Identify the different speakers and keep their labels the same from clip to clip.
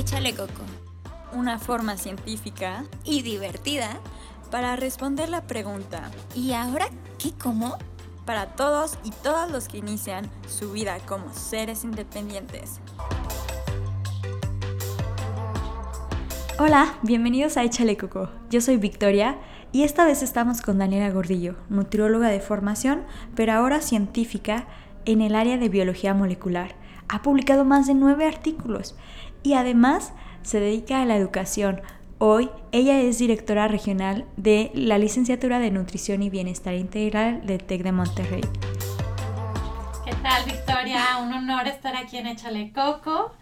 Speaker 1: Échale Coco, una forma científica y divertida para responder la pregunta
Speaker 2: ¿Y ahora qué como?
Speaker 1: para todos y todas los que inician su vida como seres independientes. Hola, bienvenidos a Échale Coco. Yo soy Victoria y esta vez estamos con Daniela Gordillo, nutrióloga de formación, pero ahora científica en el área de biología molecular. Ha publicado más de nueve artículos y además se dedica a la educación. Hoy ella es directora regional de la licenciatura de Nutrición y Bienestar Integral del TEC de Monterrey.
Speaker 3: ¿Qué tal, Victoria? Un honor estar aquí en Échale Coco.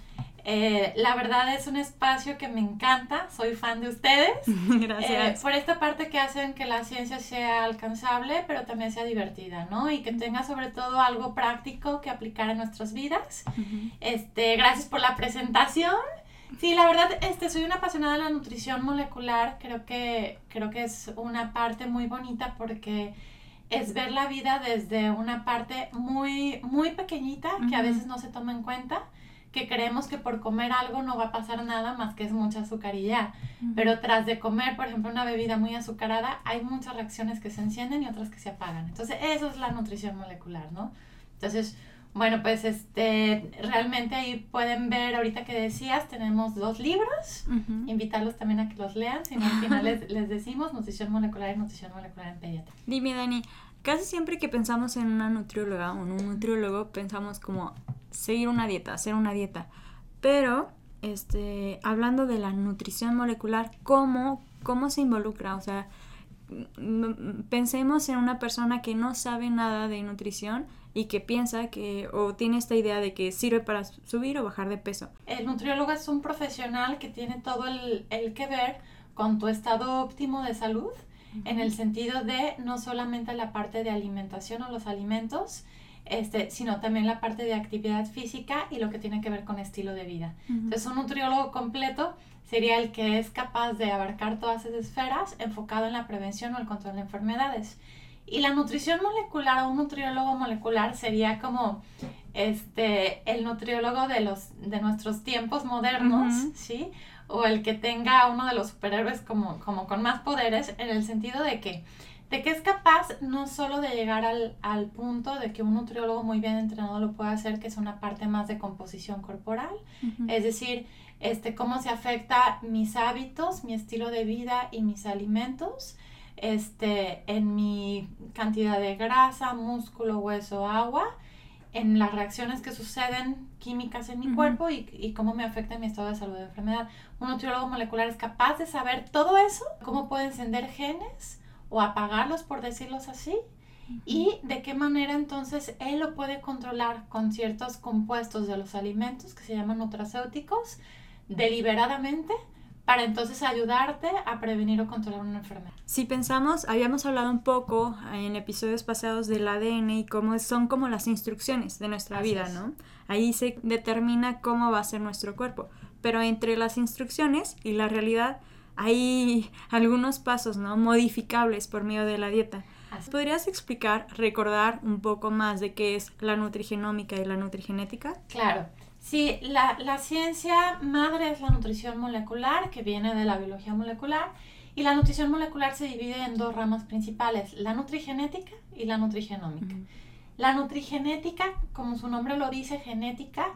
Speaker 3: Eh, la verdad es un espacio que me encanta, soy fan de ustedes.
Speaker 1: Gracias.
Speaker 3: Eh, por esta parte que hacen que la ciencia sea alcanzable, pero también sea divertida, ¿no? Y que tenga sobre todo algo práctico que aplicar en nuestras vidas. Este, gracias por la presentación. Sí, la verdad, este, soy una apasionada de la nutrición molecular. Creo que, creo que es una parte muy bonita porque es ver la vida desde una parte muy, muy pequeñita que a veces no se toma en cuenta, que creemos que por comer algo no va a pasar nada más que es mucha azúcar y ya. Pero tras de comer, por ejemplo, una bebida muy azucarada, hay muchas reacciones que se encienden y otras que se apagan. Entonces, eso es la nutrición molecular, ¿no? Entonces, bueno, pues este, realmente ahí pueden ver, ahorita que decías, tenemos dos libros.
Speaker 1: Ujú.
Speaker 3: Invitarlos también a que los lean, si no al final les, les decimos nutrición molecular y nutrición molecular en pediatría.
Speaker 1: Dime, Dani, casi siempre que pensamos en una nutrióloga o en un nutriólogo, pensamos como seguir una dieta, hacer una dieta. Pero, este, hablando de la nutrición molecular, ¿cómo, cómo se involucra? O sea, mm, pensemos en una persona que no sabe nada de nutrición y que piensa que, o tiene esta idea de que sirve para subir o bajar de peso.
Speaker 3: El nutriólogo es un profesional que tiene todo el, el que ver con tu estado óptimo de salud, en el sentido de no solamente la parte de alimentación o los alimentos, este, sino también la parte de actividad física y lo que tiene que ver con estilo de vida. Entonces, un nutriólogo completo sería el que es capaz de abarcar todas esas esferas enfocado en la prevención o el control de enfermedades. Y la nutrición molecular o un nutriólogo molecular sería como este el nutriólogo de los de nuestros tiempos modernos. ¿sí? O el que tenga uno de los superhéroes como, como con más poderes en el sentido de que de que es capaz no solo de llegar al, al punto de que un nutriólogo muy bien entrenado lo puede hacer, que es una parte más de composición corporal, es decir, este, cómo se afecta mis hábitos, mi estilo de vida y mis alimentos este, en mi cantidad de grasa, músculo, hueso, agua, en las reacciones que suceden químicas en mi cuerpo y, y cómo me afecta mi estado de salud de enfermedad. Un nutriólogo molecular es capaz de saber todo eso, cómo puede encender genes o apagarlos, por decirlos así, y de qué manera entonces él lo puede controlar con ciertos compuestos de los alimentos que se llaman nutracéuticos deliberadamente para entonces ayudarte a prevenir o controlar una enfermedad.
Speaker 1: Si pensamos, habíamos hablado un poco en episodios pasados del ADN y cómo son como las instrucciones de nuestra
Speaker 3: Así
Speaker 1: vida,
Speaker 3: es.
Speaker 1: ¿no? Ahí se determina cómo va a ser nuestro cuerpo. Pero entre las instrucciones y la realidad hay algunos pasos, ¿no? Modificables por medio de la dieta.
Speaker 3: Así.
Speaker 1: ¿Podrías explicar, recordar un poco más de qué es la nutrigenómica y la nutrigenética?
Speaker 3: Claro. Sí, la, la ciencia madre es la nutrición molecular, que viene de la biología molecular, y la nutrición molecular se divide en dos ramas principales, la nutrigenética y la nutrigenómica. La nutrigenética, como su nombre lo dice, genética,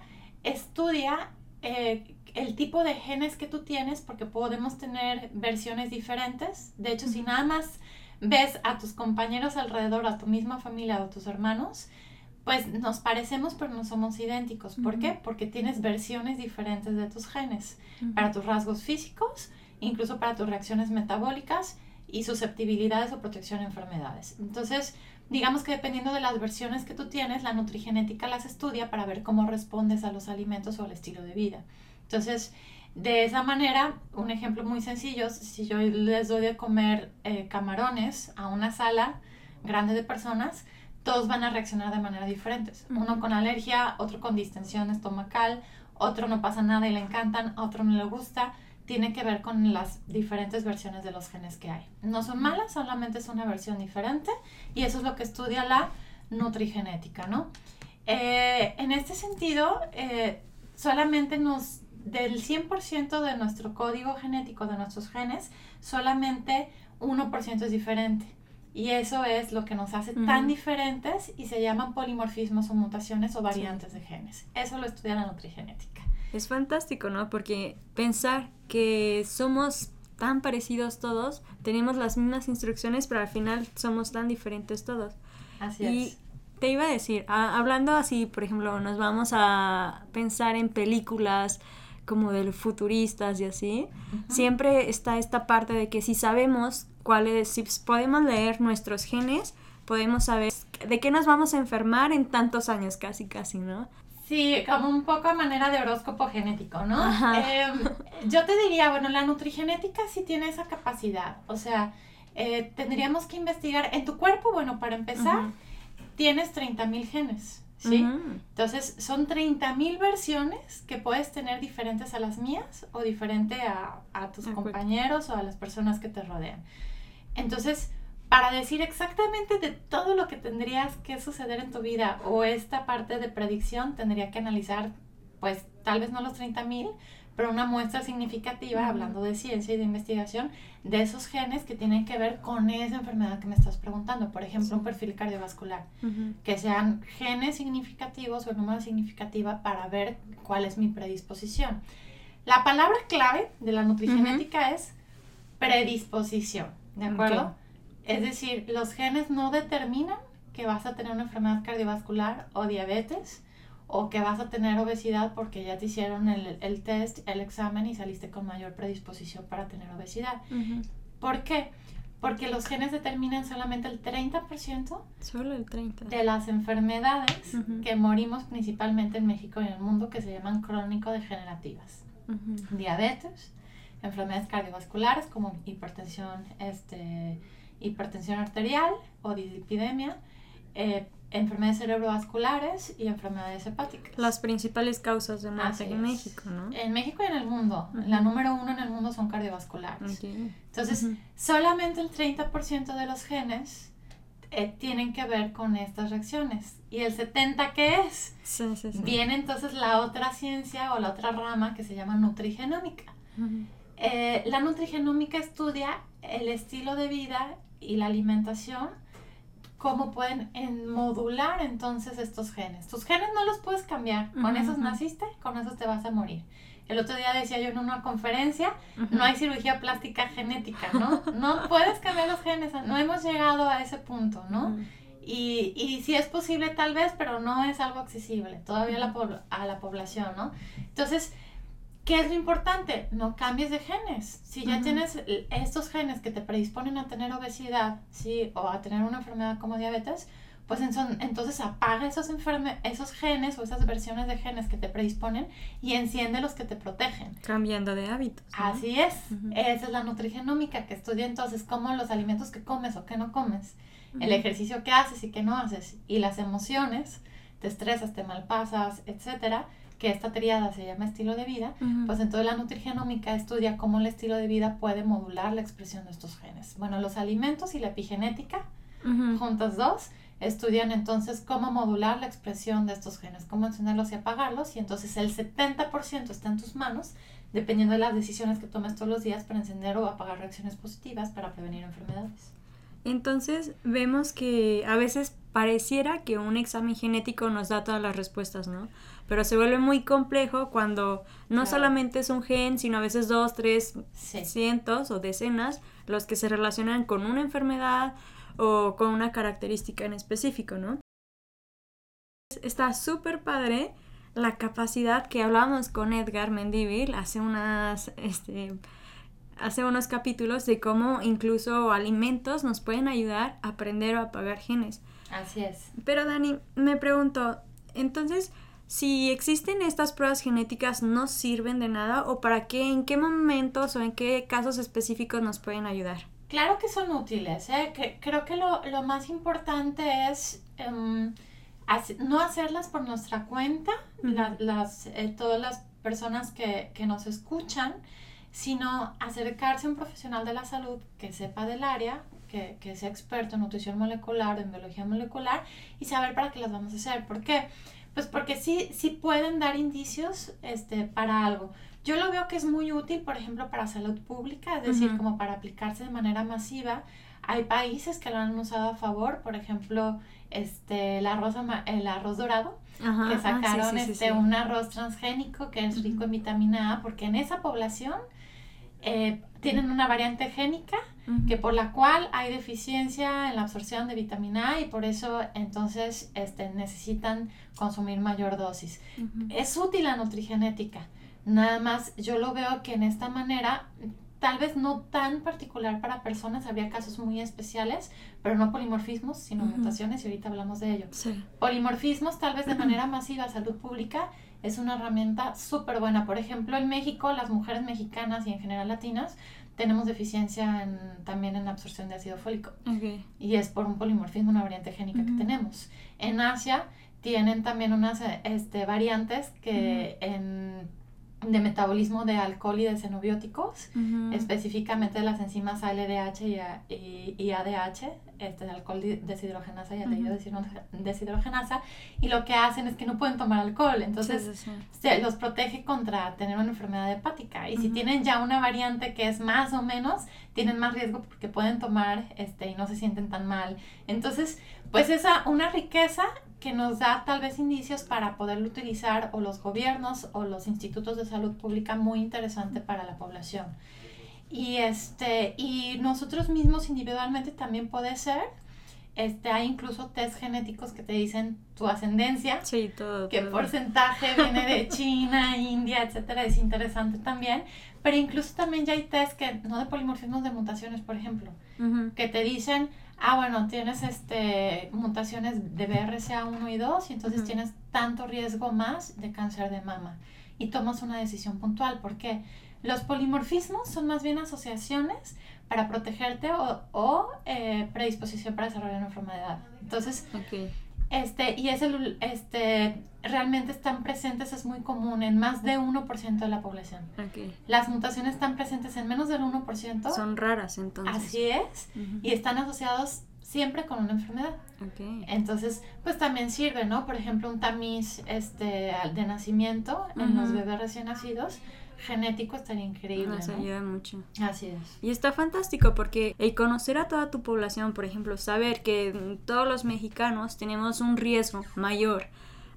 Speaker 3: estudia eh, el tipo de genes que tú tienes, porque podemos tener versiones diferentes. De hecho, si nada más ves a tus compañeros alrededor, a tu misma familia o a tus hermanos, pues nos parecemos pero no somos idénticos. ¿Por qué? Porque tienes versiones diferentes de tus genes, para tus rasgos físicos, incluso para tus reacciones metabólicas y susceptibilidades o protección a enfermedades. Entonces, digamos que dependiendo de las versiones que tú tienes, la nutrigenética las estudia para ver cómo respondes a los alimentos o al estilo de vida. Entonces, de esa manera, un ejemplo muy sencillo, si yo les doy de comer eh, camarones a una sala grande de personas, todos van a reaccionar de manera diferentes. Uno con alergia, otro con distensión estomacal, otro no pasa nada y le encantan, a otro no le gusta. Tiene que ver con las diferentes versiones de los genes que hay. No son malas, solamente es una versión diferente y eso es lo que estudia la nutrigenética, ¿no? Eh, en este sentido, eh, solamente nos del 100% de nuestro código genético, de nuestros genes, solamente 1% es diferente. Y eso es lo que nos hace tan diferentes y se llaman polimorfismos o mutaciones o variantes de genes. Eso lo estudia la nutrigenética.
Speaker 1: Es fantástico, ¿no? Porque pensar que somos tan parecidos todos, tenemos las mismas instrucciones, pero al final somos tan diferentes todos.
Speaker 3: Así
Speaker 1: y
Speaker 3: es.
Speaker 1: te iba a decir, hablando así, por ejemplo, nos vamos a pensar en películas como de futuristas y así, siempre está esta parte de que si sabemos cuáles, si podemos leer nuestros genes, podemos saber de qué nos vamos a enfermar en tantos años, casi, casi, ¿no?
Speaker 3: Sí, como un poco a manera de horóscopo genético, ¿no? Em, yo te diría, bueno, la nutrigenética sí tiene esa capacidad, o sea, eh, tendríamos que investigar en tu cuerpo, bueno, para empezar, tienes 30.000 genes, ¿sí? Entonces, son 30.000 versiones que puedes tener diferentes a las mías o diferente a, a tus compañeros o a las personas que te rodean. Entonces, para decir exactamente de todo lo que tendrías que suceder en tu vida o esta parte de predicción, tendría que analizar, pues tal vez no los 30.000, pero una muestra significativa, hablando de ciencia y de investigación, de esos genes que tienen que ver con esa enfermedad que me estás preguntando. Por ejemplo, un perfil cardiovascular, que sean genes significativos o el número significativa para ver cuál es mi predisposición. La palabra clave de la nutrigenética es predisposición, ¿de acuerdo? Es decir, los genes no determinan que vas a tener una enfermedad cardiovascular o diabetes o que vas a tener obesidad porque ya te hicieron el, test, el examen y saliste con mayor predisposición para tener obesidad. ¿Por qué? Porque los genes determinan solamente el 30%,
Speaker 1: Solo el 30.
Speaker 3: de las enfermedades que morimos principalmente en México y en el mundo que se llaman crónico-degenerativas. Diabetes, enfermedades cardiovasculares como hipertensión, este, hipertensión arterial o dislipidemia, eh, enfermedades cerebrovasculares y enfermedades hepáticas.
Speaker 1: Las principales causas de muerte en México, ¿no?
Speaker 3: En México y en el mundo. La número uno en el mundo son cardiovasculares. Entonces, solamente el 30% de los genes eh, tienen que ver con estas reacciones. ¿Y el 70% qué es?
Speaker 1: Sí, sí, sí.
Speaker 3: Viene entonces la otra ciencia o la otra rama que se llama nutrigenómica. Eh, la nutrigenómica estudia el estilo de vida y la alimentación, cómo pueden modular entonces estos genes. Tus genes no los puedes cambiar, con esos naciste, con esos te vas a morir. El otro día decía yo en una conferencia, no hay cirugía plástica genética, ¿no? No puedes cambiar los genes, no hemos llegado a ese punto, ¿no? Y, y sí es posible tal vez, pero no es algo accesible todavía a la, a la población, ¿no? Entonces, ¿Qué es lo importante? No cambies de genes. Si ya tienes estos genes que te predisponen a tener obesidad, ¿sí? O a tener una enfermedad como diabetes, pues entonces apaga esos, esos genes o esas versiones de genes que te predisponen y enciende los que te protegen.
Speaker 1: Cambiando de hábitos.
Speaker 3: Así es. Esa es la nutrigenómica que estudia entonces cómo los alimentos que comes o que no comes, el ejercicio que haces y que no haces, y las emociones, te estresas, te malpasas, etcétera, que esta triada se llama estilo de vida, pues entonces la nutrigenómica estudia cómo el estilo de vida puede modular la expresión de estos genes. Bueno, los alimentos y la epigenética, juntas dos, estudian entonces cómo modular la expresión de estos genes, cómo encenderlos y apagarlos, y entonces el 70% está en tus manos, dependiendo de las decisiones que tomes todos los días para encender o apagar reacciones positivas para prevenir enfermedades.
Speaker 1: Entonces vemos que a veces pareciera que un examen genético nos da todas las respuestas, ¿no? Pero se vuelve muy complejo cuando no solamente es un gen, sino a veces dos, tres, cientos o decenas los que se relacionan con una enfermedad o con una característica en específico, ¿no? Está súper padre la capacidad que hablábamos con Edgar Mendivil hace unas, este, hace unos capítulos de cómo incluso alimentos nos pueden ayudar a aprender o a apagar genes.
Speaker 3: Así es.
Speaker 1: Pero Dani, me pregunto, entonces, si existen estas pruebas genéticas, ¿no sirven de nada? ¿O para qué, en qué momentos o en qué casos específicos nos pueden ayudar?
Speaker 3: Claro que son útiles. ¿eh? creo que lo, más importante es em, no hacerlas por nuestra cuenta, las, eh, todas las personas que, que nos escuchan, sino acercarse a un profesional de la salud que sepa del área, que, sea experto en nutrición molecular, en biología molecular y saber para qué las vamos a hacer. ¿Por qué? Pues porque sí, sí pueden dar indicios este, para algo. Yo lo veo que es muy útil, por ejemplo, para salud pública, es decir,
Speaker 1: Ujú.
Speaker 3: como para aplicarse de manera masiva. Hay países que lo han usado a favor, por ejemplo, este, el, arroz, el arroz dorado,
Speaker 1: Ajá,
Speaker 3: que
Speaker 1: ah,
Speaker 3: sacaron
Speaker 1: sí, sí,
Speaker 3: este,
Speaker 1: sí.
Speaker 3: un arroz transgénico que es rico en vitamina A, porque en esa población eh, tienen una variante génica
Speaker 1: Ujú.
Speaker 3: que por la cual hay deficiencia en la absorción de vitamina A y por eso entonces este, necesitan consumir mayor dosis.
Speaker 1: Ujú.
Speaker 3: Es útil la nutrigenética, nada más yo lo veo que en esta manera, tal vez no tan particular para personas, habría casos muy especiales, pero no polimorfismos, sino
Speaker 1: Ujú.
Speaker 3: mutaciones y ahorita hablamos de ello.
Speaker 1: Sí.
Speaker 3: Polimorfismos, tal vez de manera masiva, salud pública es una herramienta súper buena. Por ejemplo, en México, las mujeres mexicanas y en general latinas tenemos deficiencia en- también en absorción de ácido fólico y es por un polimorfismo, una variante génica que tenemos. En Asia tienen también unas este, variantes que en, de metabolismo de alcohol y de xenobióticos, específicamente de las enzimas ALDH y, A- y, y ADH, este, de alcohol deshidrogenasa y aldehído deshidro- deshidrogenasa, y lo que hacen es que no pueden tomar alcohol, entonces
Speaker 1: Sí, sí, sí.
Speaker 3: se los protege contra tener una enfermedad hepática. Y si tienen ya una variante que es más o menos, tienen más riesgo porque pueden tomar este, y no se sienten tan mal. Entonces, pues esa una riqueza que nos da tal vez indicios para poderlo utilizar o los gobiernos o los institutos de salud pública muy interesante para la población. Y este y nosotros mismos individualmente también puede ser este hay incluso test genéticos que te dicen tu ascendencia
Speaker 1: Sí, todo.
Speaker 3: qué
Speaker 1: todo.
Speaker 3: porcentaje viene de China, India, etcétera, es interesante también. Pero incluso también ya hay test que, no de polimorfismos, de mutaciones, por ejemplo, que te dicen, ah, bueno, tienes este mutaciones de BRCA1 y 2 y entonces tienes tanto riesgo más de cáncer de mama. Y tomas una decisión puntual. ¿Por qué? Los polimorfismos son más bien asociaciones para protegerte o, o, eh, predisposición para desarrollar una enfermedad. Entonces,
Speaker 1: Ok.
Speaker 3: Este, y es el, este, realmente están presentes, es muy común en más de 1% de la población. Las mutaciones están presentes en menos del 1%,
Speaker 1: Son raras entonces.
Speaker 3: así es, y están asociados siempre con una enfermedad. Entonces, pues también sirve, ¿no? Por ejemplo, un tamiz este, de nacimiento en los bebés recién nacidos, genético estaría increíble,
Speaker 1: Nos
Speaker 3: ¿no?
Speaker 1: ayuda mucho.
Speaker 3: Así es.
Speaker 1: Y está fantástico porque el conocer a toda tu población, por ejemplo, saber que todos los mexicanos tenemos un riesgo mayor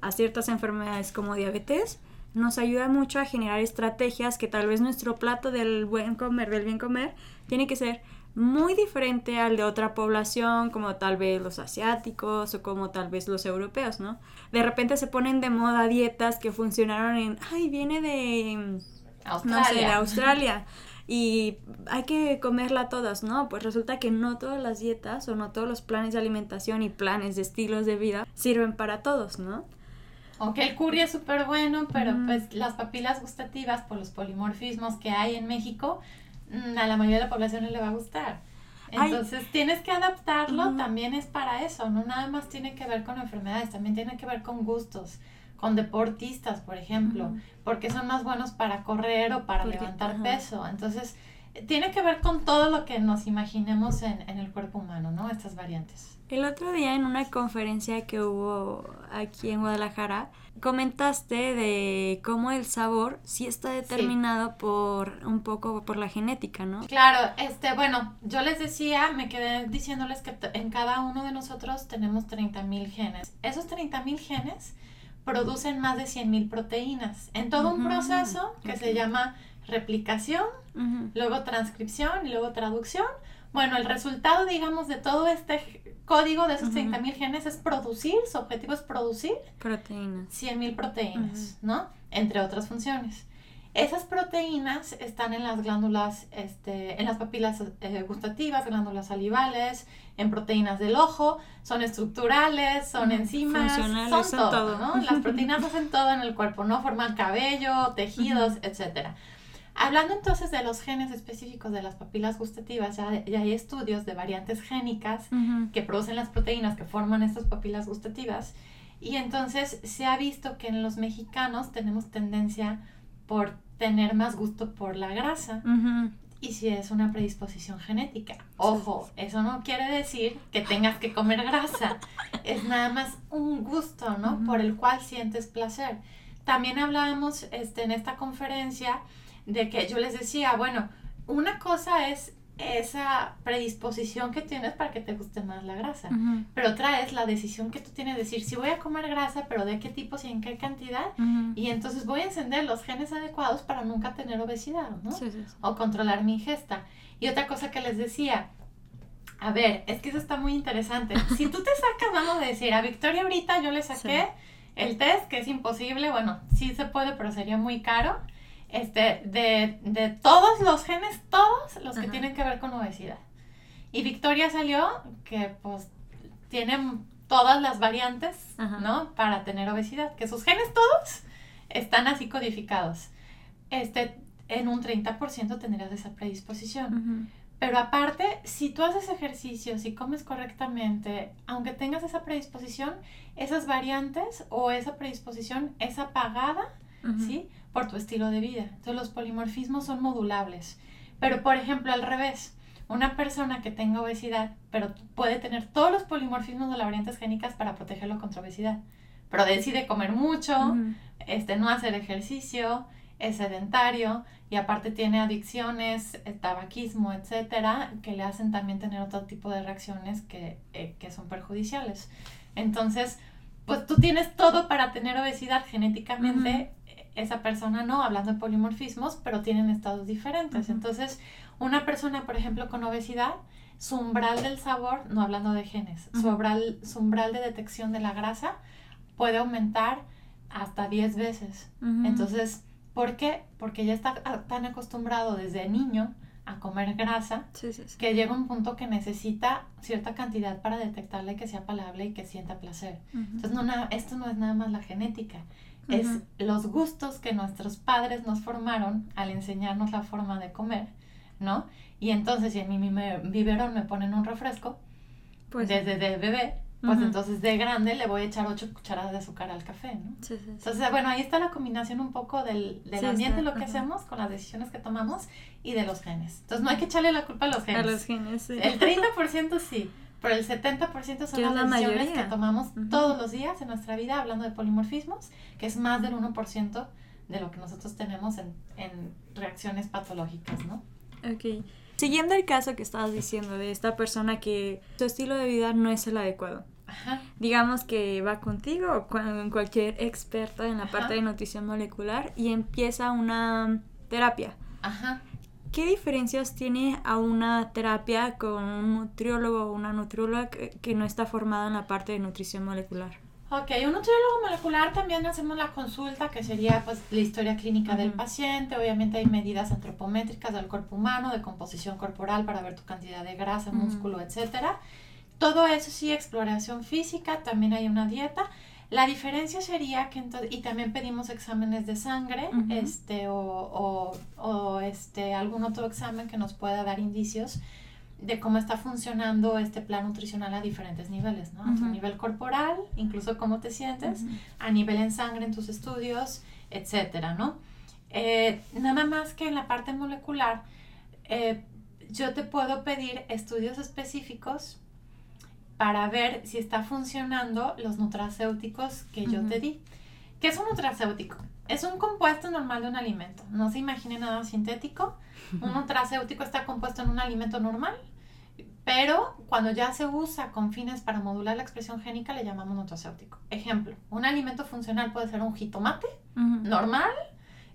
Speaker 1: a ciertas enfermedades como diabetes, nos ayuda mucho a generar estrategias que tal vez nuestro plato del buen comer, del bien comer, tiene que ser muy diferente al de otra población, como tal vez los asiáticos o como tal vez los europeos, ¿no? De repente se ponen de moda dietas que funcionaron en, ay, viene de
Speaker 3: Australia.
Speaker 1: no sé, de Australia. Y hay que comerla todas, ¿no? Pues resulta que no todas las dietas o no todos los planes de alimentación y planes de estilos de vida sirven para todos, ¿no?
Speaker 3: Aunque el curry es súper bueno, pero pues las papilas gustativas por los polimorfismos que hay en México, mm, a la mayoría de la población no le va a gustar.
Speaker 1: Ay.
Speaker 3: Entonces tienes que adaptarlo, también es para eso, no nada más tiene que ver con enfermedades, también tiene que ver con gustos, con deportistas, por ejemplo, porque son más buenos para correr o para
Speaker 1: Porque-
Speaker 3: levantar peso. Entonces, tiene que ver con todo lo que nos imaginemos en, en el cuerpo humano, ¿no? Estas variantes.
Speaker 1: El otro día en una conferencia que hubo aquí en Guadalajara, comentaste de cómo el sabor sí está determinado por un poco por la genética, ¿no?
Speaker 3: Claro, este, bueno, yo les decía, me quedé diciéndoles que en cada uno de nosotros tenemos 30.000 genes. Esos 30.000 genes producen más de 100.000 proteínas en todo un proceso que se llama replicación, luego transcripción y luego traducción. Bueno, el resultado, digamos, de todo este código de esos
Speaker 1: Ujú.
Speaker 3: 30.000 genes es producir, su objetivo es producir
Speaker 1: Proteínas.
Speaker 3: 100.000 proteínas, ¿no? Entre otras funciones. Esas proteínas están en las glándulas, este, en las papilas eh, gustativas, glándulas salivales, en proteínas del ojo, son estructurales, son enzimas, son,
Speaker 1: son
Speaker 3: todo,
Speaker 1: todo.
Speaker 3: ¿no? Las proteínas hacen todo en el cuerpo, ¿no? Forman cabello, tejidos, etcétera. Hablando entonces de los genes específicos de las papilas gustativas, ya, ya hay estudios de variantes génicas que producen las proteínas que forman estas papilas gustativas. Y entonces se ha visto que en los mexicanos tenemos tendencia por tener más gusto por la grasa. Y si es una predisposición genética. Ojo, eso no quiere decir que tengas que comer grasa. Es nada más un gusto, ¿no? Por el cual sientes placer. También hablábamos este, en esta conferencia de que yo les decía, bueno, una cosa es esa predisposición que tienes para que te guste más la grasa. Pero otra es la decisión que tú tienes de decir, si voy a comer grasa, pero de qué tipo, y en qué cantidad. Y entonces voy a encender los genes adecuados para nunca tener obesidad, ¿no? O controlar mi ingesta. Y otra cosa que les decía, a ver, es que eso está muy interesante. Si tú te sacas, vamos a decir, a Victoria ahorita yo le saqué el test, que es imposible, bueno, sí se puede, pero sería muy caro este, de, de todos los genes, todos los que tienen que ver con obesidad. Y Victoria salió que pues tienen todas las variantes, ¿no? Para tener obesidad, que sus genes todos están así codificados. Este, en un 30% tendrías esa predisposición. Pero aparte, si tú haces ejercicio, si comes correctamente, aunque tengas esa predisposición, esas variantes o esa predisposición es apagada, ¿sí? por tu estilo de vida. Entonces los polimorfismos son modulables. Pero por ejemplo, al revés, una persona que tenga obesidad, pero puede tener todos los polimorfismos de las variantes génicas para protegerlo contra obesidad. Pero decide comer mucho, este, no hacer ejercicio, es sedentario y aparte tiene adicciones, eh, tabaquismo, etcétera, que le hacen también tener otro tipo de reacciones que, eh, que son perjudiciales. Entonces, pues tú tienes todo para tener obesidad genéticamente, esa persona no, hablando de polimorfismos, pero tienen estados diferentes. Entonces, una persona, por ejemplo, con obesidad, su umbral del sabor, no hablando de genes, su, umbral, su umbral de detección de la grasa puede aumentar hasta 10 veces. Entonces, ¿por qué? Porque ya está tan acostumbrado desde niño a comer grasa que llega un punto que necesita cierta cantidad para detectarle que sea palable y que sienta placer. Entonces, no, esto no es nada más la genética, es los gustos que nuestros padres nos formaron al enseñarnos la forma de comer, ¿no? Y entonces si en mi biberón me ponen un refresco, pues, desde de bebé, pues entonces de grande le voy a echar ocho cucharadas de azúcar al café, ¿no? Sí, sí, Entonces, bueno, ahí está la combinación un poco del, del ambiente, lo que hacemos, con las decisiones que tomamos y de los genes. Entonces, no hay que echarle la culpa a los genes.
Speaker 1: A los genes, sí.
Speaker 3: El 30% sí, pero el 70% son las decisiones que tomamos todos los días en nuestra vida, hablando de polimorfismos, que es más del 1% de lo que nosotros tenemos en, en reacciones patológicas, ¿no?
Speaker 1: Ok. Siguiendo el caso que estabas diciendo de esta persona que su estilo de vida no es el adecuado. Ajá. Digamos que va contigo o con cualquier experto en la parte de nutrición molecular y empieza una terapia. Ajá. ¿Qué diferencias tiene a una terapia con un nutriólogo o una nutrióloga que, no está formada en la parte de nutrición molecular?
Speaker 3: Ok, un nutriólogo molecular también hacemos la consulta, que sería pues la historia clínica del paciente. Obviamente hay medidas antropométricas del cuerpo humano, de composición corporal para ver tu cantidad de grasa, músculo, etcétera. Todo eso sí, exploración física, también hay una dieta. La diferencia sería que entonces, y también pedimos exámenes de sangre, este, o, o, este, algún otro examen que nos pueda dar indicios de cómo está funcionando este plan nutricional a diferentes niveles, ¿no? A nivel corporal, incluso cómo te sientes, a nivel en sangre en tus estudios, etcétera, ¿no? Eh, nada más que en la parte molecular, eh, yo te puedo pedir estudios específicos para ver si está funcionando los nutracéuticos que yo te di. ¿Qué es un nutracéutico? Es un compuesto normal de un alimento. No se imagine nada sintético. Un nutracéutico está compuesto en un alimento normal, pero cuando ya se usa con fines para modular la expresión génica le llamamos nutracéutico. Ejemplo, un alimento funcional puede ser un jitomate normal,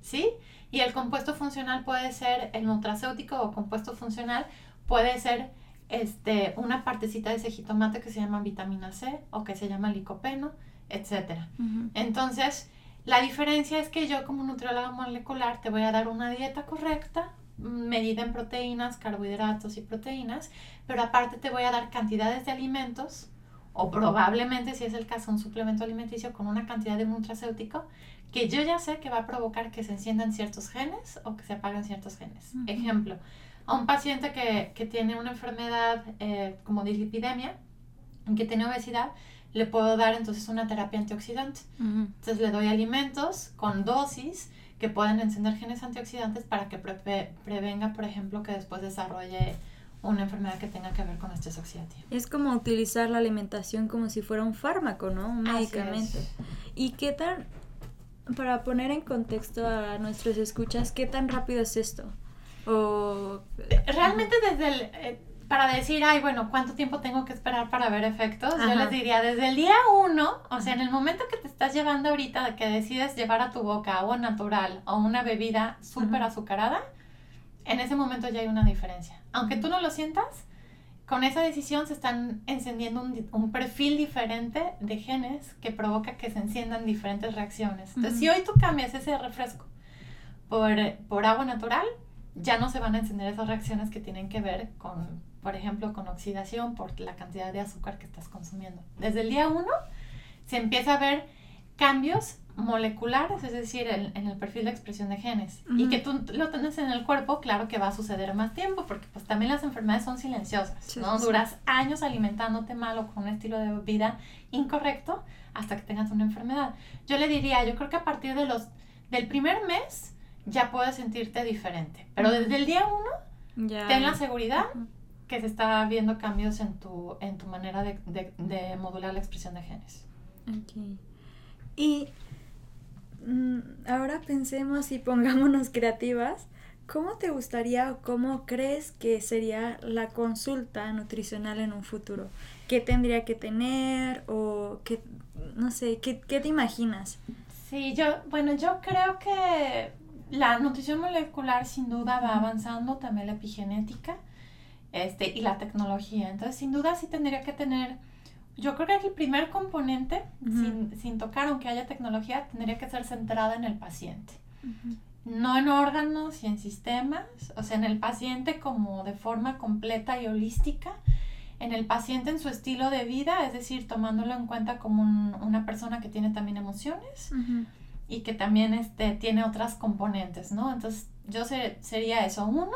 Speaker 3: ¿sí? Y el compuesto funcional puede ser el nutracéutico o compuesto funcional puede ser este, una partecita de ese jitomate que se llama vitamina C o que se llama licopeno, etc. Entonces, la diferencia es que yo como nutrióloga molecular te voy a dar una dieta correcta, medida en proteínas, carbohidratos y proteínas, pero aparte te voy a dar cantidades de alimentos o probablemente, si es el caso, un suplemento alimenticio con una cantidad de nutracéutico que yo ya sé que va a provocar que se enciendan ciertos genes o que se apaguen ciertos genes. Ejemplo, a un paciente que, que tiene una enfermedad eh, como dislipidemia, que tiene obesidad, le puedo dar entonces una terapia antioxidante. Entonces le doy alimentos con dosis que pueden encender genes antioxidantes para que prevenga, por ejemplo, que después desarrolle una enfermedad que tenga que ver con estrés oxidativo.
Speaker 1: Es como utilizar la alimentación como si fuera un fármaco, ¿no? Un medicamento. ¿Y qué tan, para poner en contexto a nuestros escuchas, qué tan rápido es esto? O...
Speaker 3: Realmente desde el... Eh, para decir, ay, bueno, ¿cuánto tiempo tengo que esperar para ver efectos? Yo les diría, desde el día uno, o sea, en el momento que te estás llevando ahorita, que decides llevar a tu boca agua natural o una bebida súper azucarada, en ese momento ya hay una diferencia. Aunque tú no lo sientas, con esa decisión se están encendiendo un, perfil diferente de genes que provoca que se enciendan diferentes reacciones. Entonces, si hoy tú cambias ese refresco por, por agua natural, ya no se van a encender esas reacciones que tienen que ver con por ejemplo, con oxidación por la cantidad de azúcar que estás consumiendo. Desde el día 1 se empieza a ver cambios moleculares, es decir, en, el perfil de expresión de genes. Y que tú lo tenés en el cuerpo, claro que va a suceder más tiempo, porque pues también las enfermedades son silenciosas, ¿no? Duras años alimentándote mal o con un estilo de vida incorrecto hasta que tengas una enfermedad. Yo le diría, yo creo que a partir de los, del primer mes ya puedes sentirte diferente, pero desde el día 1 ten la seguridad que se está viendo cambios en tu, en tu manera de, de, modular la expresión de genes.
Speaker 1: Okay. Y mm, ahora pensemos y pongámonos creativas. ¿Cómo te gustaría o cómo crees que sería la consulta nutricional en un futuro? ¿Qué tendría que tener o qué, no sé, qué, qué te imaginas?
Speaker 3: Sí, yo, bueno, yo creo que la nutrición molecular sin duda va avanzando, también la epigenética este, y la tecnología. Entonces, sin duda sí tendría que tener, yo creo que el primer componente, sin, sin, tocar, aunque haya tecnología, tendría que ser centrada en el paciente. No en órganos y en sistemas, o sea, en el paciente como de forma completa y holística, en el paciente en su estilo de vida, es decir, tomándolo en cuenta como una persona que tiene también emociones y que también este, tiene otras componentes, ¿no? Entonces, yo sería eso. Uno,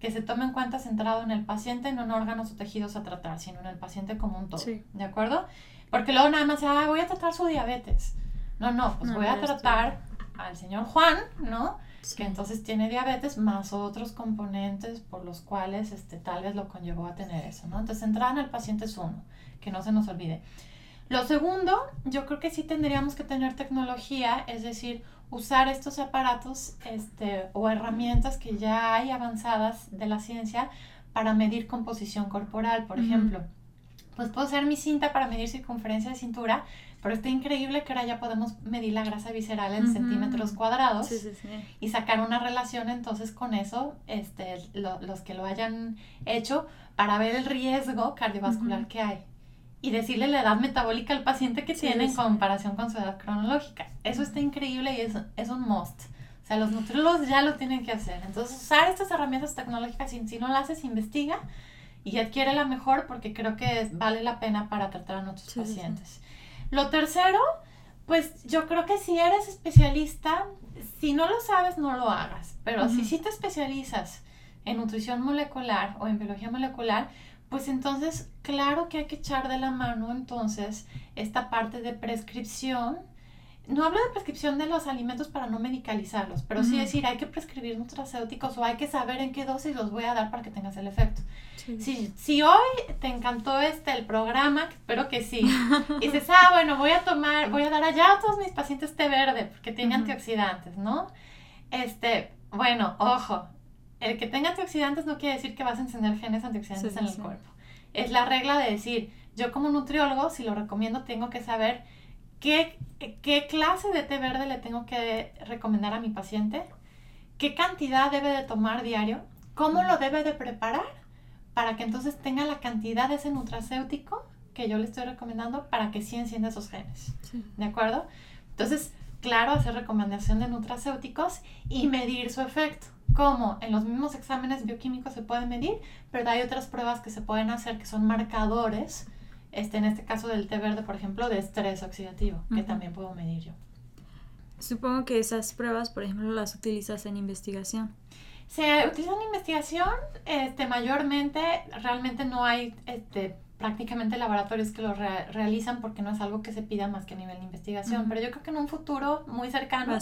Speaker 3: que se tome en cuenta centrado en el paciente, no en órganos o tejidos a tratar, sino en el paciente como un todo. ¿De acuerdo? Porque luego nada más, ah, voy a tratar su diabetes. No, no, pues voy a tratar al señor Juan, ¿no? Que entonces tiene diabetes más otros componentes por los cuales este, tal vez lo conllevó a tener eso, ¿no? Entonces, centrado en el paciente es uno, que no se nos olvide. Lo segundo, yo creo que sí tendríamos que tener tecnología, es decir, usar estos aparatos este, o herramientas que ya hay avanzadas de la ciencia para medir composición corporal, por ejemplo. Pues puedo usar mi cinta para medir circunferencia de cintura, pero está increíble que ahora ya podemos medir la grasa visceral en centímetros cuadrados y sacar una relación entonces con eso, este, los que lo hayan hecho, para ver el riesgo cardiovascular que hay y decirle la edad metabólica al paciente que tiene en comparación con su edad cronológica. Eso está increíble y es, es un must. O sea, los nutriólogos ya lo tienen que hacer. Entonces, usar estas herramientas tecnológicas, si, si no las haces, investiga y adquiere la mejor porque creo que vale la pena para tratar a nuestros pacientes. Lo tercero, pues yo creo que si eres especialista, si no lo sabes, no lo hagas. Pero si sí te especializas en nutrición molecular o en biología molecular, pues entonces, claro que hay que echar de la mano entonces esta parte de prescripción. No hablo de prescripción de los alimentos para no medicalizarlos, pero sí decir, hay que prescribir nutracéuticos o hay que saber en qué dosis los voy a dar para que tengas el efecto. Si, si hoy te encantó este el programa, espero que sí, y dices, ah, bueno, voy a tomar, voy a dar allá a todos mis pacientes té verde porque tiene antioxidantes, ¿no? Este, bueno, ojo, el que tenga antioxidantes no quiere decir que vas a encender genes antioxidantes en el cuerpo. Es la regla de decir, yo como nutriólogo, si lo recomiendo, tengo que saber qué, qué clase de té verde le tengo que recomendar a mi paciente, qué cantidad debe de tomar diario, cómo lo debe de preparar para que entonces tenga la cantidad de ese nutracéutico que yo le estoy recomendando para que sí encienda esos genes. ¿De acuerdo? Entonces, claro, hacer recomendación de nutracéuticos y medir su efecto como en los mismos exámenes bioquímicos se puede medir, pero hay otras pruebas que se pueden hacer que son marcadores, este, en este caso del té verde, por ejemplo, de estrés oxidativo, que también puedo medir yo.
Speaker 1: Supongo que esas pruebas, por ejemplo, las utilizas en investigación.
Speaker 3: Se utiliza en investigación, este, mayormente, realmente no hay este, prácticamente laboratorios que lo realizan porque no es algo que se pida más que a nivel de investigación. Pero yo creo que en un futuro muy cercano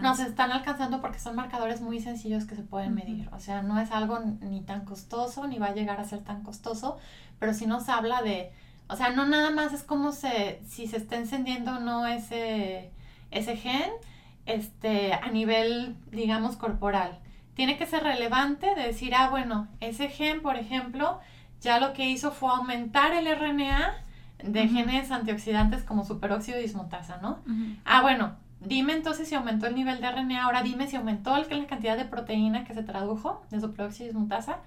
Speaker 3: nos están alcanzando porque son marcadores muy sencillos que se pueden medir. O sea, no es algo ni tan costoso ni va a llegar a ser tan costoso, pero sí nos habla de, o sea, no nada más es como se, si se está encendiendo o no ese, ese gen este, a nivel, digamos, corporal. Tiene que ser relevante de decir, ah, bueno, ese gen, por ejemplo, ya lo que hizo fue aumentar el RNA de genes antioxidantes como superóxido dismutasa, ¿no? Ah, bueno, dime entonces si aumentó el nivel de RNA, ahora dime si aumentó el, la cantidad de proteína que se tradujo de superóxido dismutasa,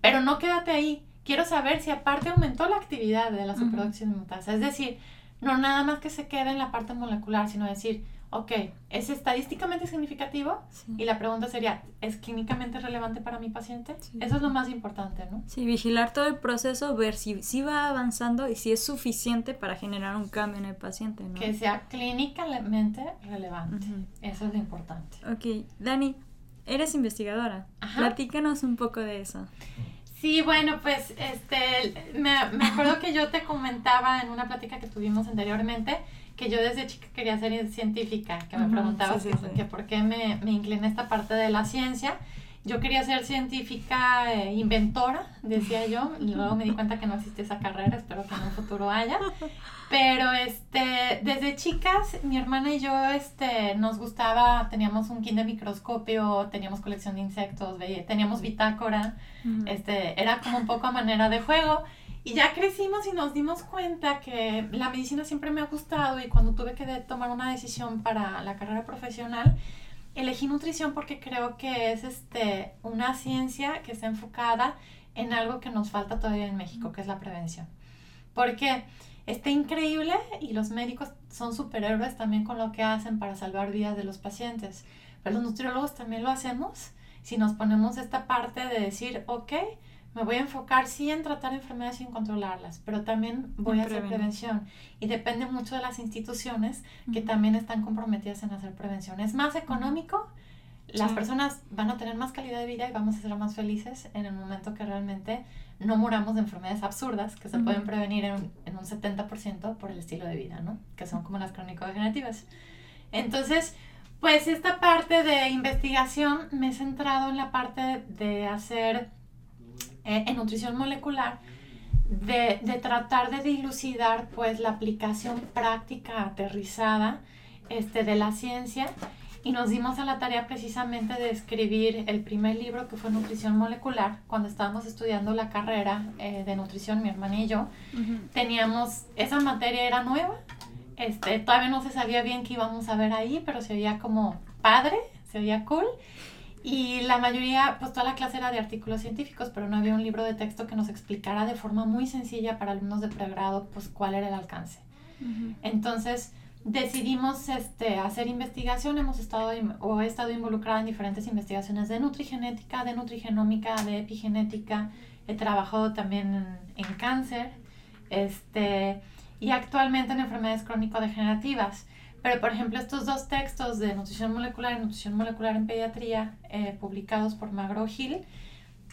Speaker 3: pero no quédate ahí. Quiero saber si aparte aumentó la actividad de la superóxido dismutasa. Es decir, no nada más que se quede en la parte molecular, sino decir, ok, ¿es estadísticamente significativo? Y la pregunta sería, ¿es clínicamente relevante para mi paciente? Eso es lo más importante, ¿no?
Speaker 1: Sí, vigilar todo el proceso, ver si, si va avanzando y si es suficiente para generar un cambio en el paciente, ¿no?
Speaker 3: Que sea clínicamente relevante. Eso es lo importante.
Speaker 1: Ok, Dani, eres investigadora. Platícanos un poco de eso.
Speaker 3: Sí, bueno, pues este, me, me acuerdo que yo te comentaba en una plática que tuvimos anteriormente que yo desde chica quería ser científica, que me preguntaba que, por qué me, me incliné esta parte de la ciencia. Yo quería ser científica eh, inventora, decía yo, y luego me di cuenta que no existe esa carrera, espero que en un futuro haya. Pero este, desde chicas, mi hermana y yo este, nos gustaba, teníamos un kit de microscopio, teníamos colección de insectos, teníamos bitácora, este, era como un poco a manera de juego. Y ya crecimos y nos dimos cuenta que la medicina siempre me ha gustado y cuando tuve que tomar una decisión para la carrera profesional, elegí nutrición porque creo que es este, una ciencia que está enfocada en algo que nos falta todavía en México, que es la prevención. Porque está increíble y los médicos son superhéroes también con lo que hacen para salvar vidas de los pacientes. Pero los nutriólogos también lo hacemos si nos ponemos esta parte de decir, ok, me voy a enfocar sí en tratar enfermedades y en controlarlas, pero también voy a hacer prevención. Y depende mucho de las instituciones que también están comprometidas en hacer prevención. Es más económico, las personas van a tener más calidad de vida y vamos a ser más felices en el momento que realmente no muramos de enfermedades absurdas que se pueden prevenir en un, en un 70% por el estilo de vida, ¿no? Que son como las crónico-degenerativas. Entonces, pues esta parte de investigación me he centrado en la parte de hacer eh, en nutrición molecular, de, de, tratar de dilucidar pues la aplicación práctica aterrizada este, de la ciencia. Y nos dimos a la tarea precisamente de escribir el primer libro que fue Nutrición Molecular, cuando estábamos estudiando la carrera eh, de nutrición, mi hermana y yo, teníamos, esa materia era nueva, este, todavía no se sabía bien qué íbamos a ver ahí, pero se veía como padre, se veía cool. Y la mayoría, pues toda la clase era de artículos científicos, pero no había un libro de texto que nos explicara de forma muy sencilla para alumnos de pregrado, pues cuál era el alcance. Entonces decidimos este, hacer investigación, hemos estado o he estado involucrada en diferentes investigaciones de nutrigenética, de nutrigenómica, de epigenética, he trabajado también en, en cáncer, este, y actualmente en enfermedades crónico-degenerativas. Pero, por ejemplo, estos dos textos de nutrición molecular y nutrición molecular en pediatría, eh, publicados por Magro Gil,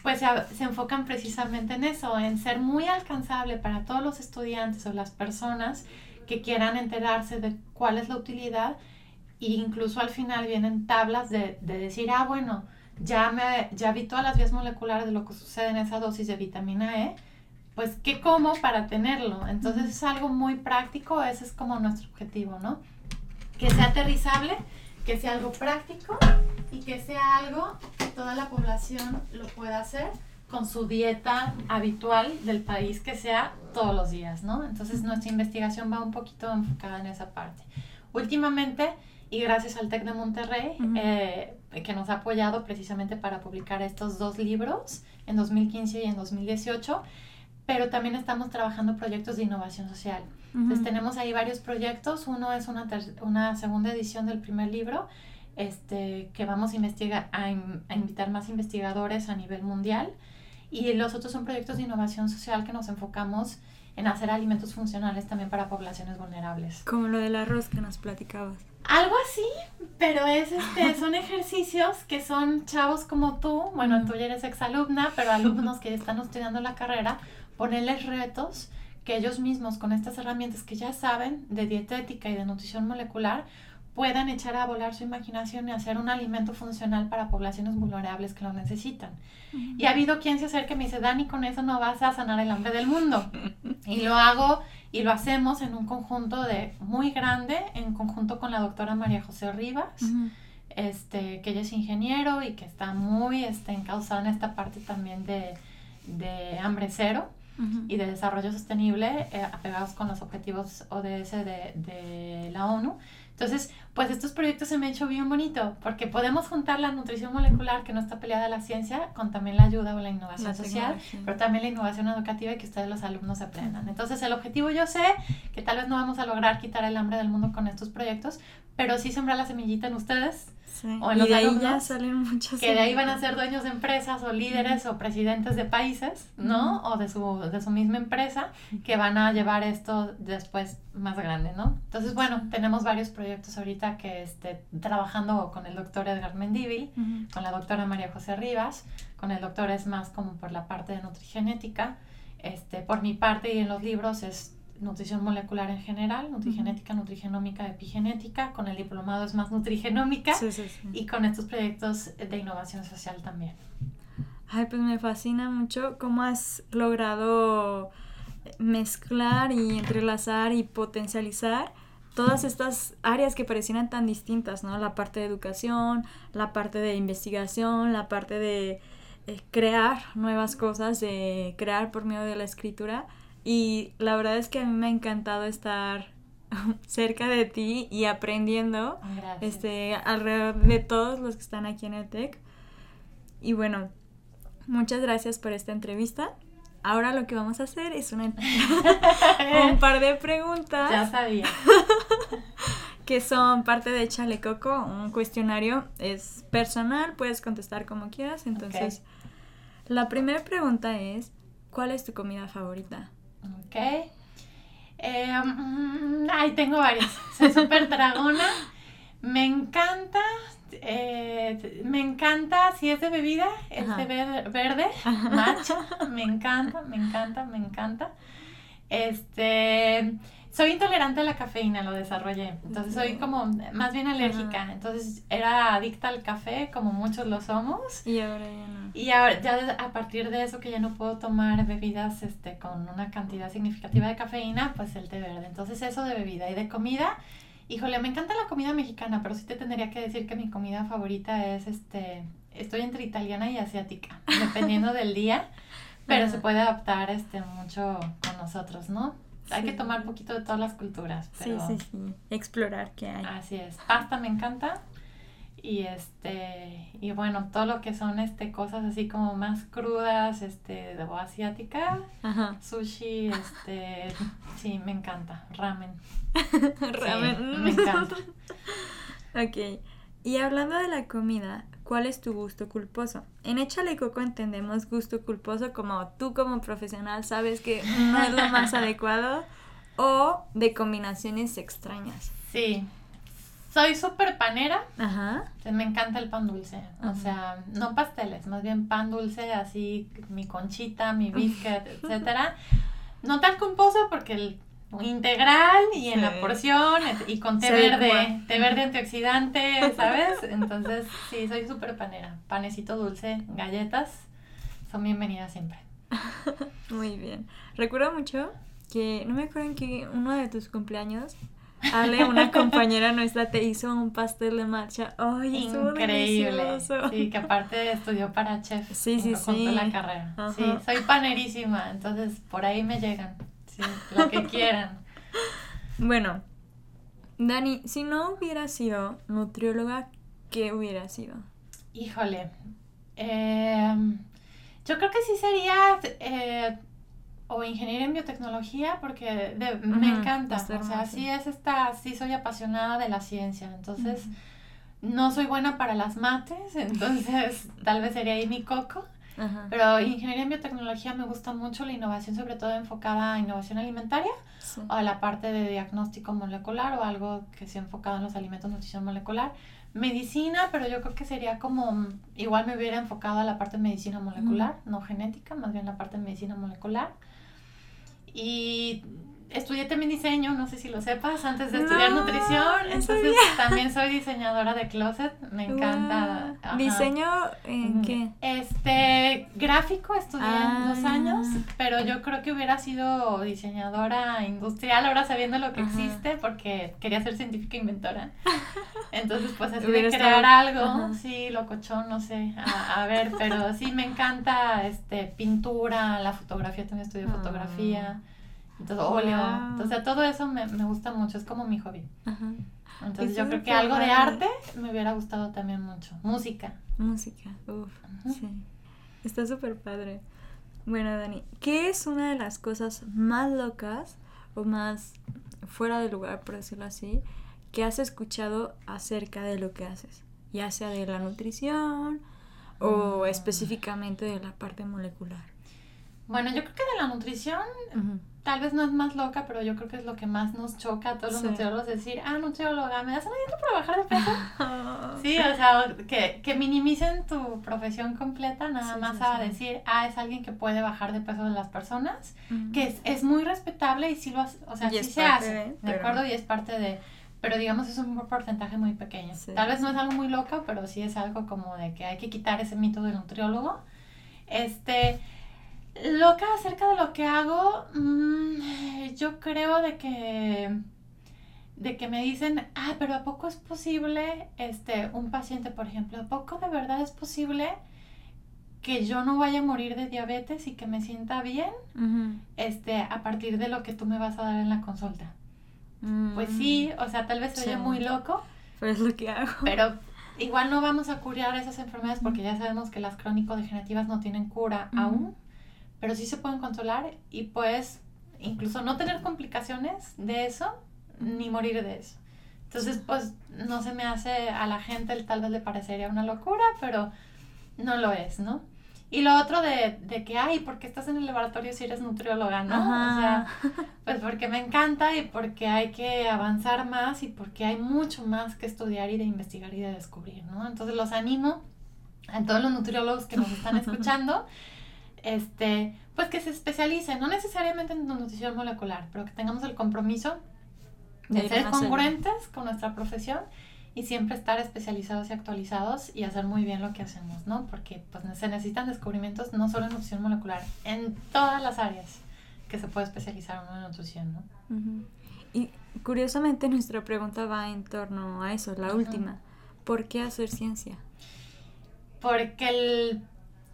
Speaker 3: pues se, se, enfocan precisamente en eso, en ser muy alcanzable para todos los estudiantes o las personas que quieran enterarse de cuál es la utilidad e incluso al final vienen tablas de, de decir, ah, bueno, ya, me, ya vi todas las vías moleculares de lo que sucede en esa dosis de vitamina E, pues, ¿qué como para tenerlo? Entonces es algo muy práctico, ese es como nuestro objetivo, ¿no? Que sea aterrizable, que sea algo práctico y que sea algo que toda la población lo pueda hacer con su dieta habitual del país que sea todos los días, ¿no? Entonces nuestra investigación va un poquito enfocada en esa parte. Últimamente, y gracias al TEC de Monterrey, eh, que nos ha apoyado precisamente para publicar estos dos libros en 2015 y en 2018, pero también estamos trabajando proyectos de innovación social. Entonces tenemos ahí varios proyectos. Uno es una, una segunda edición del primer libro, este, que vamos a, investigar, a, a, invitar más investigadores a nivel mundial. Y los otros son proyectos de innovación social que nos enfocamos en hacer alimentos funcionales también para poblaciones vulnerables.
Speaker 1: Como lo del arroz que nos platicabas.
Speaker 3: Algo así, pero es este, son ejercicios que son chavos como tú, bueno, tú ya eres exalumna, pero alumnos que están estudiando la carrera, ponerles retos que ellos mismos con estas herramientas que ya saben de dietética y de nutrición molecular puedan echar a volar su imaginación y hacer un alimento funcional para poblaciones vulnerables que lo necesitan. Y ha habido quien se acerque y me dice, Dani, con eso no vas a sanar el hambre del mundo. y lo hago y lo hacemos en un conjunto de muy grande, en conjunto con la doctora María José Rivas, este, que ella es ingeniero y que está muy este, encausada en esta parte también de, de hambre cero. Y de desarrollo sostenible eh, apegados con los objetivos ODS de, de la ONU. Entonces, pues estos proyectos se me han hecho bien bonito, porque podemos juntar la nutrición molecular, que no está peleada a la ciencia, con también la ayuda o la innovación social, pero también la innovación educativa y que ustedes los alumnos aprendan. Entonces, el objetivo yo sé que tal vez no vamos a lograr quitar el hambre del mundo con estos proyectos, pero sí sembrar la semillita en ustedes
Speaker 1: o en los de ahí ya salen muchas
Speaker 3: que de ahí van a ser dueños de empresas o líderes o presidentes de países, ¿no? O de su, de su misma empresa que van a llevar esto después más grande, ¿no? Entonces, bueno, tenemos varios proyectos ahorita que esté trabajando con el doctor Edgar Mendívil, con la doctora María José Rivas, con el doctor es más como por la parte de nutrigenética. Este, por mi parte y en los libros es nutrición molecular en general, nutrigenética, nutrigenómica, epigenética, con el diplomado es más nutrigenómica y con estos proyectos de innovación social también.
Speaker 1: Ay, pues me fascina mucho cómo has logrado mezclar y entrelazar y potencializar todas estas áreas que parecieran tan distintas, ¿no? La parte de educación, la parte de investigación, la parte de eh, crear nuevas cosas, de crear por medio de la escritura y la verdad es que a mí me ha encantado estar cerca de ti y aprendiendo este alrededor de todos los que están aquí en el TEC. Y bueno, muchas gracias por esta entrevista. Ahora lo que vamos a hacer es una un par de preguntas.
Speaker 3: Ya sabía.
Speaker 1: que son parte de Chalecoco, un cuestionario es personal, puedes contestar como quieras. Entonces, la primera pregunta es, ¿cuál es tu comida favorita?
Speaker 3: Ok. Eh, mm, ay, tengo varias. Soy súper dragona. Me encanta, eh, me encanta, si es de bebida, es de verde, matcha. Me encanta, me encanta, me encanta. Este, soy intolerante a la cafeína, lo desarrollé. Entonces soy como más bien alérgica. Entonces era adicta al café, como muchos lo somos.
Speaker 1: Y ahora ya no.
Speaker 3: Y ahora ya a partir de eso que ya no puedo tomar bebidas este, con una cantidad significativa de cafeína, pues el té verde. Entonces eso de bebida y de comida. Híjole, me encanta la comida mexicana, pero sí te tendría que decir que mi comida favorita es este. Estoy entre italiana y asiática, dependiendo del día. Pero se puede adaptar este mucho con nosotros, ¿no? Hay que tomar un poquito de todas las culturas.
Speaker 1: sí, sí, sí. Explorar qué hay.
Speaker 3: Así es. Pasta me encanta. Y este, y bueno, todo lo que son este cosas así como más crudas, este, de asiática, sushi, este, sí, me encanta. Ramen.
Speaker 1: Ramen.
Speaker 3: me encanta.
Speaker 1: ok. Y hablando de la comida, ¿cuál es tu gusto culposo? En Échale Coco entendemos gusto culposo como tú como profesional sabes que no es lo más adecuado o de combinaciones extrañas.
Speaker 3: Sí. Soy súper panera. Ajá. Me encanta el pan dulce. O sea, no pasteles, más bien pan dulce, así mi conchita, mi biscuit, etcétera. No tan culposo porque el integral y en la porción y con té verde, té verde antioxidante, ¿sabes? Entonces, sí, soy súper panera. Panecito dulce, galletas, son bienvenidas siempre.
Speaker 1: Muy bien. Recuerdo mucho que, no me acuerdo en que uno de tus cumpleaños, Ale, una compañera nuestra, te hizo un pastel de matcha. ¡Ay, Increíble.
Speaker 3: Sí, que aparte estudió para chef. Sí, sí, sí. la carrera. Sí, soy panerísima, entonces por ahí me llegan lo que quieran.
Speaker 1: Bueno, Dani, si no hubiera sido nutrióloga, ¿qué hubiera sido?
Speaker 3: Híjole, em, yo creo que sí sería eh, o ingeniera en biotecnología porque me encanta, o sea, sí es esta, sí soy apasionada de la ciencia, entonces no soy buena para las mates, entonces tal vez sería ahí mi coco. Pero ingeniería en biotecnología me gusta mucho la innovación, sobre todo enfocada a innovación alimentaria o a la parte de diagnóstico molecular o algo que sea enfocado en los alimentos, nutrición molecular. Medicina, pero yo creo que sería como, igual me hubiera enfocado a la parte de medicina molecular, no genética, más bien la parte de medicina molecular. y estudié también diseño, no sé si lo sepas, antes de estudiar nutrición. Entonces
Speaker 1: sabía.
Speaker 3: también soy diseñadora de closet. Me encanta.
Speaker 1: Wow. ¿Diseño en qué?
Speaker 3: Este, gráfico estudié
Speaker 1: Ah.
Speaker 3: dos años, pero yo creo que hubiera sido diseñadora industrial ahora sabiendo lo que
Speaker 1: Ajá.
Speaker 3: existe porque quería ser científica inventora. Entonces, pues así de crear algo,
Speaker 1: ajá.
Speaker 3: sí, locochón, no sé, a, a ver, pero sí me encanta este pintura, la fotografía, también estudio
Speaker 1: Ah.
Speaker 3: fotografía, entonces óleo,
Speaker 1: Wow.
Speaker 3: entonces todo eso me, me gusta mucho, es como mi hobby.
Speaker 1: Ajá.
Speaker 3: Entonces yo creo que algo de arte me hubiera gustado también mucho, música.
Speaker 1: Música, uff, sí. Está súper padre. Bueno, Dani, ¿qué es una de las cosas más locas o más fuera de lugar, por decirlo así, que has escuchado acerca de lo que haces? Ya sea de la nutrición o
Speaker 3: Mm.
Speaker 1: específicamente de la parte molecular.
Speaker 3: Bueno, yo creo que de la nutrición
Speaker 1: Ujú.
Speaker 3: tal vez no es más loca, pero yo creo que es lo que más nos choca a todos
Speaker 1: Sí.
Speaker 3: los nutriólogos decir, ah, nutrióloga, ¿me das una dieta para bajar de peso? Sí, o sea, que, que minimicen tu profesión completa, nada
Speaker 1: Sí,
Speaker 3: más
Speaker 1: sí,
Speaker 3: a decir, ah, es alguien que puede bajar de peso de las personas,
Speaker 1: Ujú.
Speaker 3: que es, es muy respetable y sí lo hace, o sea,
Speaker 1: Y
Speaker 3: sí se hace,
Speaker 1: de,
Speaker 3: de,
Speaker 1: pero-
Speaker 3: acuerdo? Y es parte de, pero digamos es un porcentaje muy pequeño. Tal vez no es algo muy loco, pero sí es algo como de que hay que quitar ese mito del nutriólogo. Este, loca acerca de lo que hago, mm, yo creo de que de que me dicen, ah, pero ¿a poco es posible, este, un paciente, por ejemplo, ¿a poco de verdad es posible que yo no vaya a morir de diabetes y que me sienta bien, este, a partir de lo que tú me vas a dar en la consulta? Pues
Speaker 1: Mm.
Speaker 3: sí, o sea, tal vez se oye muy loco,
Speaker 1: Pero es lo que hago.
Speaker 3: pero igual no vamos a curar esas enfermedades porque ya sabemos que las crónico-degenerativas no tienen cura aún, pero sí se pueden controlar y puedes incluso no tener complicaciones de eso ni morir de eso. Entonces, pues no se me hace a la gente, tal vez le parecería una locura, pero no lo es, ¿no? Y lo otro de, de que, ay, ¿por qué estás en el laboratorio si eres nutrióloga, no? O sea,
Speaker 1: Ajá.
Speaker 3: pues porque me encanta y porque hay que avanzar más y porque hay mucho más que estudiar y de investigar y de descubrir, ¿no? Entonces los animo a todos los nutriólogos que nos están escuchando, este, pues que se especialicen, no necesariamente en nutrición molecular, pero que tengamos el compromiso
Speaker 1: De
Speaker 3: de ser congruentes con nuestra profesión y siempre estar especializados y actualizados y hacer muy bien lo que hacemos, ¿no? Porque pues se necesitan descubrimientos no solo en nutrición molecular, en todas las áreas que se puede especializar uno en nutrición, ¿no?
Speaker 1: Y curiosamente nuestra pregunta va en torno a eso, la última. ¿Por qué hacer ciencia?
Speaker 3: Porque el,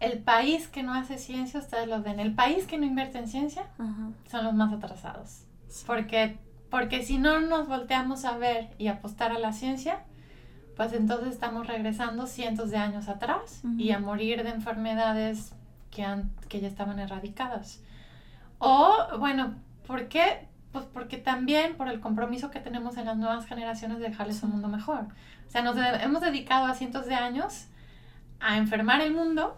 Speaker 3: el país que no hace ciencia, ustedes lo ven, el país que no invierte en ciencia
Speaker 1: Ajá.
Speaker 3: son los más atrasados. Porque, porque si no nos volteamos a ver y apostar a la ciencia, pues entonces estamos regresando cientos de años atrás y a morir de enfermedades que, han, que ya estaban erradicadas. O, bueno, ¿por qué? Pues porque también por el compromiso que tenemos en las nuevas generaciones de dejarles
Speaker 1: Sí.
Speaker 3: un mundo mejor. O sea, nos de- hemos dedicado a cientos de años a enfermar el mundo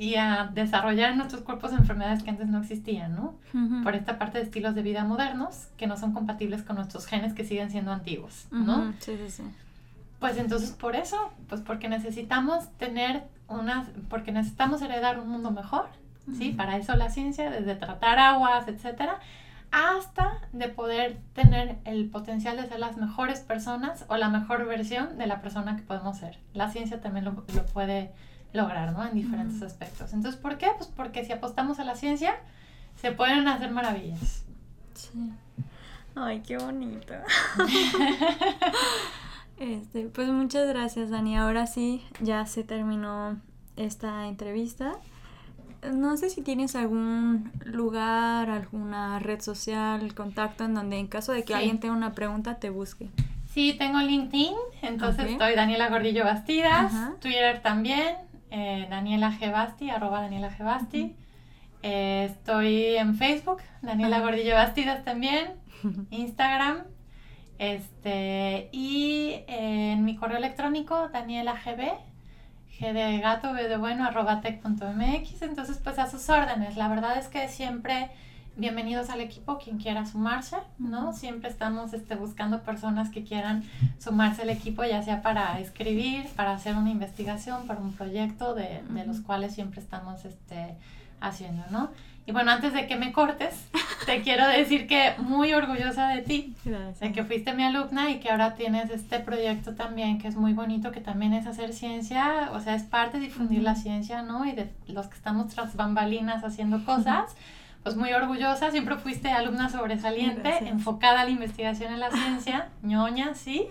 Speaker 3: y a desarrollar en nuestros cuerpos enfermedades que antes no existían, ¿no? Por esta parte de estilos de vida modernos que no son compatibles con nuestros genes que siguen siendo antiguos, ¿no?
Speaker 1: Sí, sí, sí.
Speaker 3: Pues entonces por eso, pues porque necesitamos tener una, porque necesitamos heredar un mundo mejor, ¿sí? Para eso la ciencia, desde tratar aguas, etcétera, hasta de poder tener el potencial de ser las mejores personas o la mejor versión de la persona que podemos ser. La ciencia también lo, lo puede lograr, ¿no? En diferentes aspectos. Entonces, ¿por qué? Pues porque si apostamos a la ciencia, se pueden hacer maravillas.
Speaker 1: Sí. Ay, qué bonito. Este, pues muchas gracias, Dani. Ahora sí, ya se terminó esta entrevista. No sé si tienes algún lugar, alguna red social, contacto en donde en caso de que
Speaker 3: Sí.
Speaker 1: alguien tenga una pregunta te busque.
Speaker 3: Sí, tengo LinkedIn, entonces estoy Daniela Gordillo Bastidas,
Speaker 1: Ajá.
Speaker 3: Twitter también, eh, Daniela G. Basti, arroba Daniela G. Basti. Eh, estoy en Facebook, Daniela. Gordillo Bastidas también, Instagram, este, y eh, en mi correo electrónico, Daniela GB, G de gato, B de bueno, arroba tech.mx, entonces pues a sus órdenes, la verdad es que siempre bienvenidos al equipo, quien quiera sumarse, ¿no? Siempre estamos este, buscando personas que quieran sumarse al equipo, ya sea para escribir, para hacer una investigación, para un proyecto de, de los cuales siempre estamos este, haciendo, ¿no? Y bueno, antes de que me cortes, te quiero decir que muy orgullosa de ti,
Speaker 1: Gracias.
Speaker 3: de que fuiste mi alumna y que ahora tienes este proyecto también que es muy bonito, que también es hacer ciencia, o sea, es parte de difundir la ciencia, ¿no? Y de los que estamos tras bambalinas haciendo cosas. Pues muy orgullosa, siempre fuiste alumna sobresaliente,
Speaker 1: Gracias.
Speaker 3: enfocada a la investigación en la ciencia, ñoña, sí,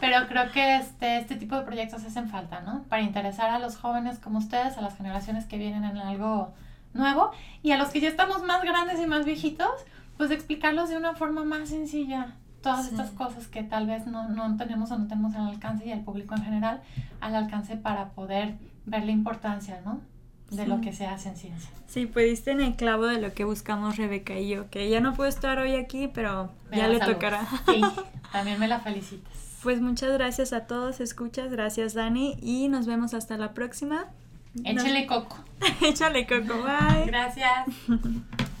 Speaker 3: pero creo que este, este tipo de proyectos hacen falta, ¿no? Para interesar a los jóvenes como ustedes, a las generaciones que vienen en algo nuevo y a los que ya estamos más grandes y más viejitos, pues explicarlos de una forma más sencilla. Todas
Speaker 1: Sí.
Speaker 3: estas cosas que tal vez no, no tenemos o no tenemos al alcance y al público en general al alcance para poder ver la importancia, ¿no? De lo que se hace en ciencia.
Speaker 1: Sí, pudiste en el clavo de lo que buscamos Rebeca y yo, que ya no puedo estar hoy aquí, pero
Speaker 3: Me
Speaker 1: ya le tocará.
Speaker 3: Sí, también me la felicitas.
Speaker 1: Pues muchas gracias a todos, escuchas, gracias Dani y nos vemos hasta la próxima.
Speaker 3: Échale coco.
Speaker 1: Échale coco, bye.
Speaker 3: Gracias.